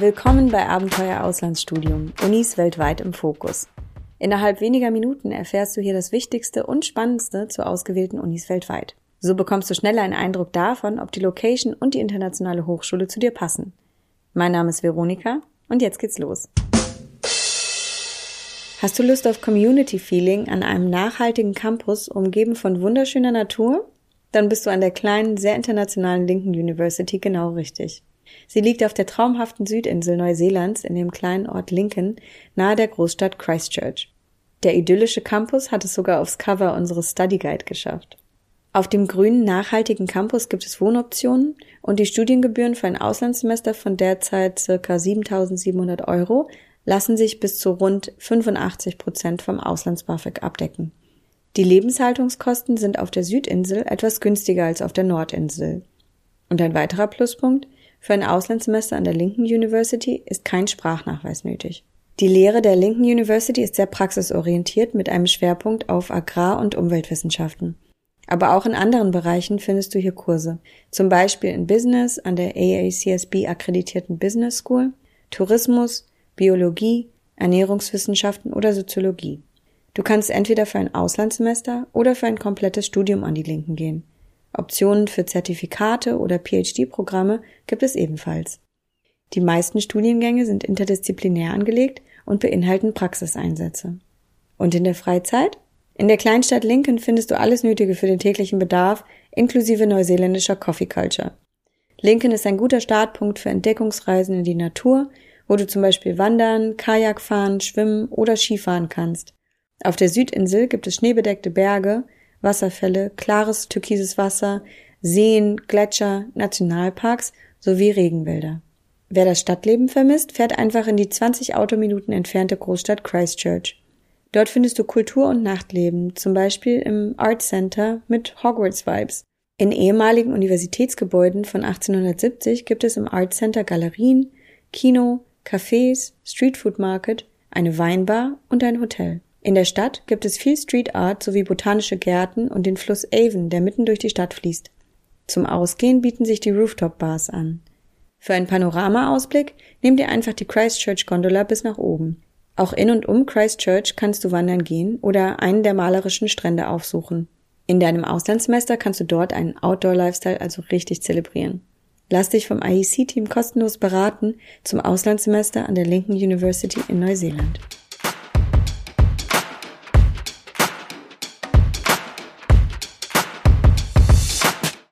Willkommen bei Abenteuer Auslandsstudium, Unis weltweit im Fokus. Innerhalb weniger Minuten erfährst du hier das Wichtigste und Spannendste zu ausgewählten Unis weltweit. So bekommst du schneller einen Eindruck davon, ob die Location und die internationale Hochschule zu dir passen. Mein Name ist Veronika und jetzt geht's los. Hast du Lust auf Community Feeling an einem nachhaltigen Campus umgeben von wunderschöner Natur? Dann bist du an der kleinen, sehr internationalen Lincoln University genau richtig. Sie liegt auf der traumhaften Südinsel Neuseelands in dem kleinen Ort Lincoln nahe der Großstadt Christchurch. Der idyllische Campus hat es sogar aufs Cover unseres Study Guide geschafft. Auf dem grünen, nachhaltigen Campus gibt es Wohnoptionen und die Studiengebühren für ein Auslandssemester von derzeit circa 7.700 Euro lassen sich bis zu rund 85 Prozent vom Auslands-BAföG abdecken. Die Lebenshaltungskosten sind auf der Südinsel etwas günstiger als auf der Nordinsel. Und ein weiterer Pluspunkt, für ein Auslandssemester an der Lincoln University ist kein Sprachnachweis nötig. Die Lehre der Lincoln University ist sehr praxisorientiert mit einem Schwerpunkt auf Agrar- und Umweltwissenschaften. Aber auch in anderen Bereichen findest du hier Kurse, zum Beispiel in Business an der AACSB akkreditierten Business School, Tourismus, Biologie, Ernährungswissenschaften oder Soziologie. Du kannst entweder für ein Auslandssemester oder für ein komplettes Studium an die Linken gehen. Optionen für Zertifikate oder PhD-Programme gibt es ebenfalls. Die meisten Studiengänge sind interdisziplinär angelegt und beinhalten Praxiseinsätze. Und in der Freizeit? In der Kleinstadt Lincoln findest du alles Nötige für den täglichen Bedarf, inklusive neuseeländischer Coffee Culture. Lincoln ist ein guter Startpunkt für Entdeckungsreisen in die Natur, wo du zum Beispiel wandern, Kajak fahren, schwimmen oder Skifahren kannst. Auf der Südinsel gibt es schneebedeckte Berge, Wasserfälle, klares türkises Wasser, Seen, Gletscher, Nationalparks sowie Regenwälder. Wer das Stadtleben vermisst, fährt einfach in die 20 Autominuten entfernte Großstadt Christchurch. Dort findest du Kultur- und Nachtleben, zum Beispiel im Art Center mit Hogwarts-Vibes. In ehemaligen Universitätsgebäuden von 1870 gibt es im Art Center Galerien, Kino, Cafés, Streetfood Market, eine Weinbar und ein Hotel. In der Stadt gibt es viel Street Art sowie botanische Gärten und den Fluss Avon, der mitten durch die Stadt fließt. Zum Ausgehen bieten sich die Rooftop Bars an. Für einen Panoramaausblick nimm dir einfach die Christchurch Gondola bis nach oben. Auch in und um Christchurch kannst du wandern gehen oder einen der malerischen Strände aufsuchen. In deinem Auslandssemester kannst du dort einen Outdoor-Lifestyle also richtig zelebrieren. Lass dich vom IEC-Team kostenlos beraten zum Auslandssemester an der Lincoln University in Neuseeland.